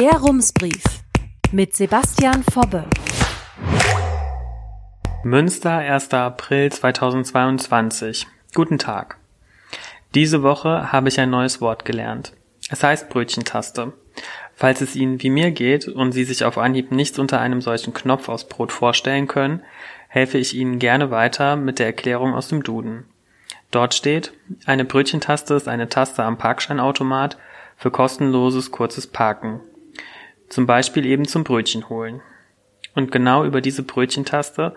Der Rumsbrief mit Sebastian Fobbe. Münster, 1. April 2022. Guten Tag. Diese Woche habe ich ein neues Wort gelernt. Es heißt Brötchentaste. Falls es Ihnen wie mir geht und Sie sich auf Anhieb nichts unter einem solchen Knopf aus Brot vorstellen können, helfe ich Ihnen gerne weiter mit der Erklärung aus dem Duden. Dort steht, eine Brötchentaste ist eine Taste am Parkscheinautomat für kostenloses kurzes Parken. Zum Beispiel eben zum Brötchen holen. Und genau über diese Brötchentaste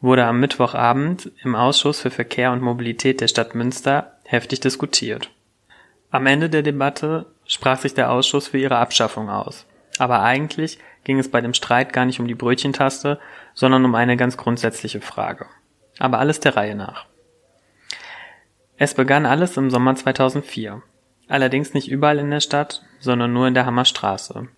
wurde am Mittwochabend im Ausschuss für Verkehr und Mobilität der Stadt Münster heftig diskutiert. Am Ende der Debatte sprach sich der Ausschuss für ihre Abschaffung aus. Aber eigentlich ging es bei dem Streit gar nicht um die Brötchentaste, sondern um eine ganz grundsätzliche Frage. Aber alles der Reihe nach. Es begann alles im Sommer 2004. Allerdings nicht überall in der Stadt, sondern nur in der Hammerstraße.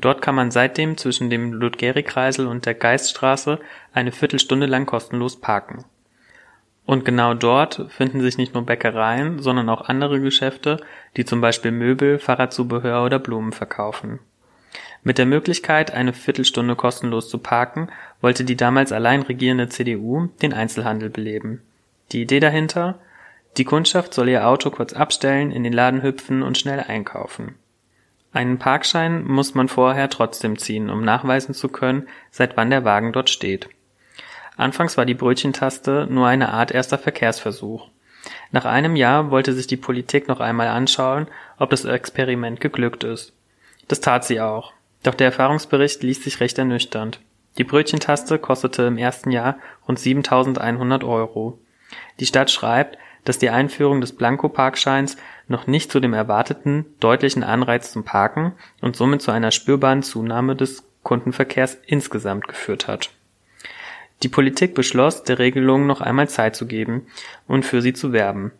Dort kann man seitdem zwischen dem Ludgeri-Kreisel und der Geiststraße eine Viertelstunde lang kostenlos parken. Und genau dort finden sich nicht nur Bäckereien, sondern auch andere Geschäfte, die zum Beispiel Möbel, Fahrradzubehör oder Blumen verkaufen. Mit der Möglichkeit, eine Viertelstunde kostenlos zu parken, wollte die damals allein regierende CDU den Einzelhandel beleben. Die Idee dahinter? Die Kundschaft soll ihr Auto kurz abstellen, in den Laden hüpfen und schnell einkaufen. Einen Parkschein muss man vorher trotzdem ziehen, um nachweisen zu können, seit wann der Wagen dort steht. Anfangs war die Brötchentaste nur eine Art erster Verkehrsversuch. Nach einem Jahr wollte sich die Politik noch einmal anschauen, ob das Experiment geglückt ist. Das tat sie auch. Doch der Erfahrungsbericht ließ sich recht ernüchternd. Die Brötchentaste kostete im ersten Jahr rund 7100 Euro. Die Stadt schreibt, dass die Einführung des Blanko-Parkscheins noch nicht zu dem erwarteten deutlichen Anreiz zum Parken und somit zu einer spürbaren Zunahme des Kundenverkehrs insgesamt geführt hat. Die Politik beschloss, der Regelung noch einmal Zeit zu geben und für sie zu werben.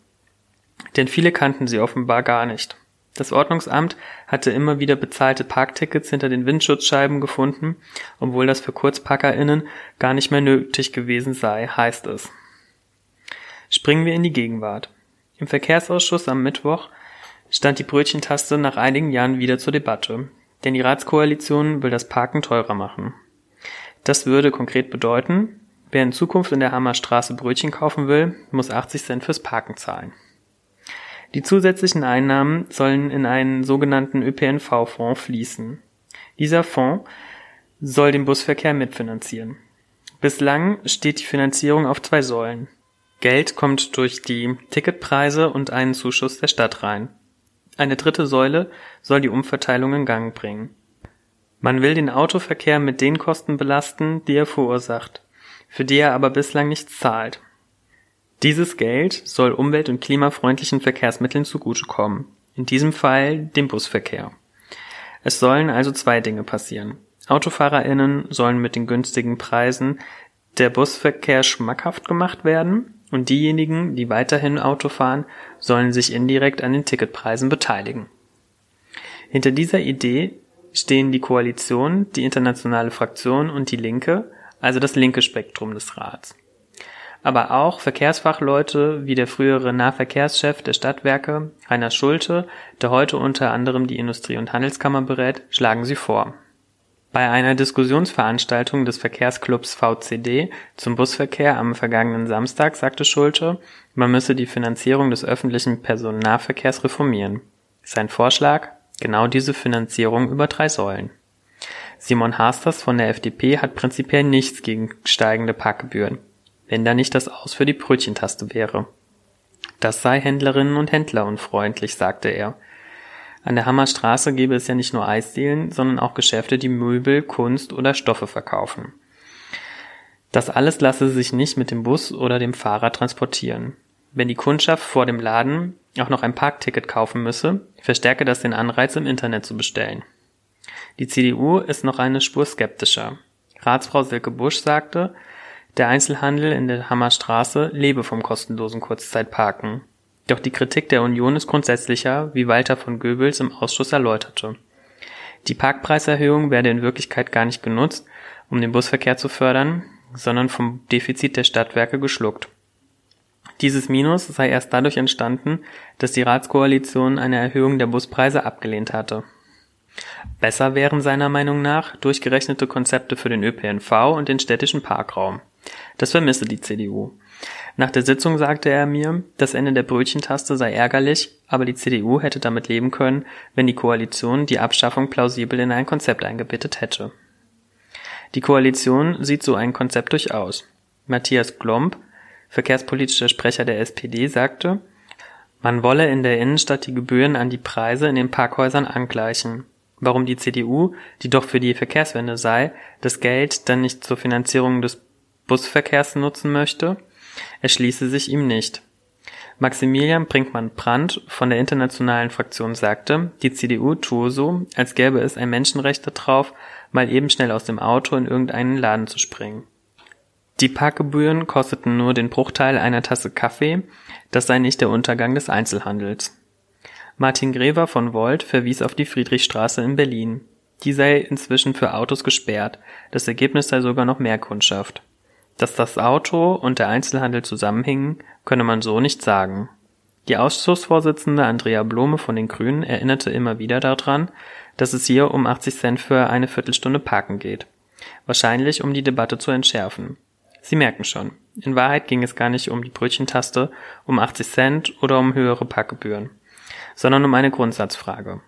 Denn viele kannten sie offenbar gar nicht. Das Ordnungsamt hatte immer wieder bezahlte Parktickets hinter den Windschutzscheiben gefunden, obwohl das für KurzparkerInnen gar nicht mehr nötig gewesen sei, heißt es. Springen wir in die Gegenwart. Im Verkehrsausschuss am Mittwoch stand die Brötchentaste nach einigen Jahren wieder zur Debatte, denn die Ratskoalition will das Parken teurer machen. Das würde konkret bedeuten, wer in Zukunft in der Hammerstraße Brötchen kaufen will, muss 80 Cent fürs Parken zahlen. Die zusätzlichen Einnahmen sollen in einen sogenannten ÖPNV-Fonds fließen. Dieser Fonds soll den Busverkehr mitfinanzieren. Bislang steht die Finanzierung auf zwei Säulen. Geld kommt durch die Ticketpreise und einen Zuschuss der Stadt rein. Eine dritte Säule soll die Umverteilung in Gang bringen. Man will den Autoverkehr mit den Kosten belasten, die er verursacht, für die er aber bislang nichts zahlt. Dieses Geld soll umwelt- und klimafreundlichen Verkehrsmitteln zugutekommen, in diesem Fall dem Busverkehr. Es sollen also zwei Dinge passieren. AutofahrerInnen sollen mit den günstigen Preisen der Busverkehr schmackhaft gemacht werden und diejenigen, die weiterhin Auto fahren, sollen sich indirekt an den Ticketpreisen beteiligen. Hinter dieser Idee stehen die Koalition, die internationale Fraktion und die Linke, also das linke Spektrum des Rats. Aber auch Verkehrsfachleute wie der frühere Nahverkehrschef der Stadtwerke, Rainer Schulte, der heute unter anderem die Industrie- und Handelskammer berät, schlagen sie vor. Bei einer Diskussionsveranstaltung des Verkehrsclubs VCD zum Busverkehr am vergangenen Samstag sagte Schulte, man müsse die Finanzierung des öffentlichen Personennahverkehrs reformieren. Sein Vorschlag, Genau diese Finanzierung über drei Säulen. Simon Hasters von der FDP hat prinzipiell nichts gegen steigende Parkgebühren, wenn da nicht das Aus für die Brötchentaste wäre. Das sei Händlerinnen und Händler unfreundlich, sagte er. An der Hammerstraße gäbe es ja nicht nur Eisdielen, sondern auch Geschäfte, die Möbel, Kunst oder Stoffe verkaufen. Das alles lasse sich nicht mit dem Bus oder dem Fahrrad transportieren. Wenn die Kundschaft vor dem Laden auch noch ein Parkticket kaufen müsse, verstärke das den Anreiz, im Internet zu bestellen. Die CDU ist noch eine Spur skeptischer. Ratsfrau Silke Busch sagte, der Einzelhandel in der Hammerstraße lebe vom kostenlosen Kurzzeitparken. Doch die Kritik der Union ist grundsätzlicher, wie Walter von Goebbels im Ausschuss erläuterte. Die Parkpreiserhöhung werde in Wirklichkeit gar nicht genutzt, um den Busverkehr zu fördern, sondern vom Defizit der Stadtwerke geschluckt. Dieses Minus sei erst dadurch entstanden, dass die Ratskoalition eine Erhöhung der Buspreise abgelehnt hatte. Besser wären seiner Meinung nach durchgerechnete Konzepte für den ÖPNV und den städtischen Parkraum. Das vermisse die CDU. Nach der Sitzung sagte er mir, das Ende der Brötchentaste sei ärgerlich, aber die CDU hätte damit leben können, wenn die Koalition die Abschaffung plausibel in ein Konzept eingebettet hätte. Die Koalition sieht so ein Konzept durchaus. Matthias Glomb, verkehrspolitischer Sprecher der SPD, sagte, man wolle in der Innenstadt die Gebühren an die Preise in den Parkhäusern angleichen. Warum die CDU, die doch für die Verkehrswende sei, das Geld dann nicht zur Finanzierung des Busverkehrs nutzen möchte, erschließe sich ihm nicht. Maximilian Brinkmann-Brandt von der internationalen Fraktion sagte, die CDU tue so, als gäbe es ein Menschenrecht darauf, mal eben schnell aus dem Auto in irgendeinen Laden zu springen. Die Parkgebühren kosteten nur den Bruchteil einer Tasse Kaffee, das sei nicht der Untergang des Einzelhandels. Martin Grever von Volt verwies auf die Friedrichstraße in Berlin. Die sei inzwischen für Autos gesperrt, das Ergebnis sei sogar noch mehr Kundschaft. Dass das Auto und der Einzelhandel zusammenhingen, könne man so nicht sagen. Die Ausschussvorsitzende Andrea Blome von den Grünen erinnerte immer wieder daran, dass es hier um 80 Cent für eine Viertelstunde Parken geht. Wahrscheinlich um die Debatte zu entschärfen. Sie merken schon, in Wahrheit ging es gar nicht um die Brötchentaste, um 80 Cent oder um höhere Parkgebühren, sondern um eine Grundsatzfrage.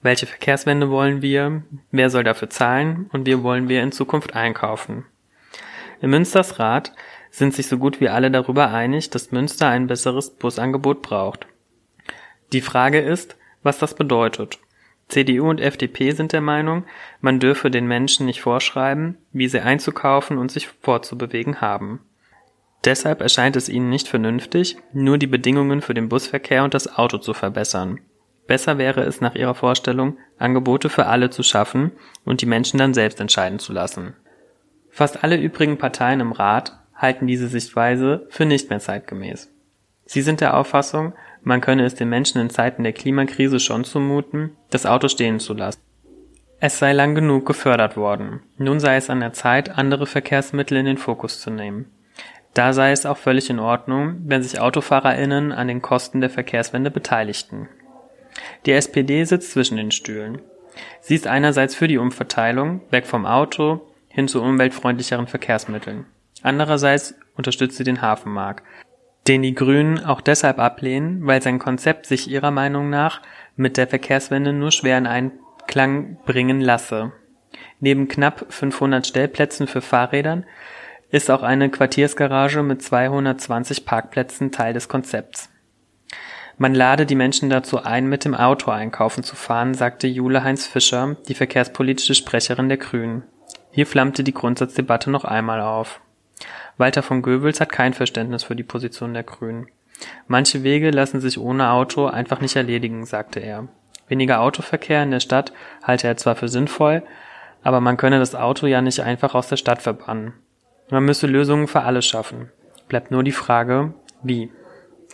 Welche Verkehrswende wollen wir? Wer soll dafür zahlen? Und wie wollen wir in Zukunft einkaufen? Im Münstersrat sind sich so gut wie alle darüber einig, dass Münster ein besseres Busangebot braucht. Die Frage ist, was das bedeutet. CDU und FDP sind der Meinung, man dürfe den Menschen nicht vorschreiben, wie sie einzukaufen und sich fortzubewegen haben. Deshalb erscheint es ihnen nicht vernünftig, nur die Bedingungen für den Busverkehr und das Auto zu verbessern. Besser wäre es nach ihrer Vorstellung, Angebote für alle zu schaffen und die Menschen dann selbst entscheiden zu lassen. Fast alle übrigen Parteien im Rat halten diese Sichtweise für nicht mehr zeitgemäß. Sie sind der Auffassung, man könne es den Menschen in Zeiten der Klimakrise schon zumuten, das Auto stehen zu lassen. Es sei lang genug gefördert worden. Nun sei es an der Zeit, andere Verkehrsmittel in den Fokus zu nehmen. Da sei es auch völlig in Ordnung, wenn sich AutofahrerInnen an den Kosten der Verkehrswende beteiligten. Die SPD sitzt zwischen den Stühlen. Sie ist einerseits für die Umverteilung, weg vom Auto, hin zu umweltfreundlicheren Verkehrsmitteln. Andererseits unterstützt sie den Hafenmarkt, den die Grünen auch deshalb ablehnen, weil sein Konzept sich ihrer Meinung nach mit der Verkehrswende nur schwer in Einklang bringen lasse. Neben knapp 500 Stellplätzen für Fahrrädern ist auch eine Quartiersgarage mit 220 Parkplätzen Teil des Konzepts. Man lade die Menschen dazu ein, mit dem Auto einkaufen zu fahren, sagte Jule Heinz Fischer, die verkehrspolitische Sprecherin der Grünen. Hier flammte die Grundsatzdebatte noch einmal auf. Walter von Goebbels hat kein Verständnis für die Position der Grünen. Manche Wege lassen sich ohne Auto einfach nicht erledigen, sagte er. Weniger Autoverkehr in der Stadt halte er zwar für sinnvoll, aber man könne das Auto ja nicht einfach aus der Stadt verbannen. Man müsse Lösungen für alle schaffen. Bleibt nur die Frage, wie.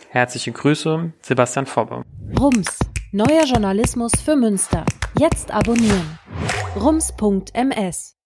Herzliche Grüße, Sebastian Fobbe. Rums, neuer Journalismus für Münster. Jetzt abonnieren. rums.ms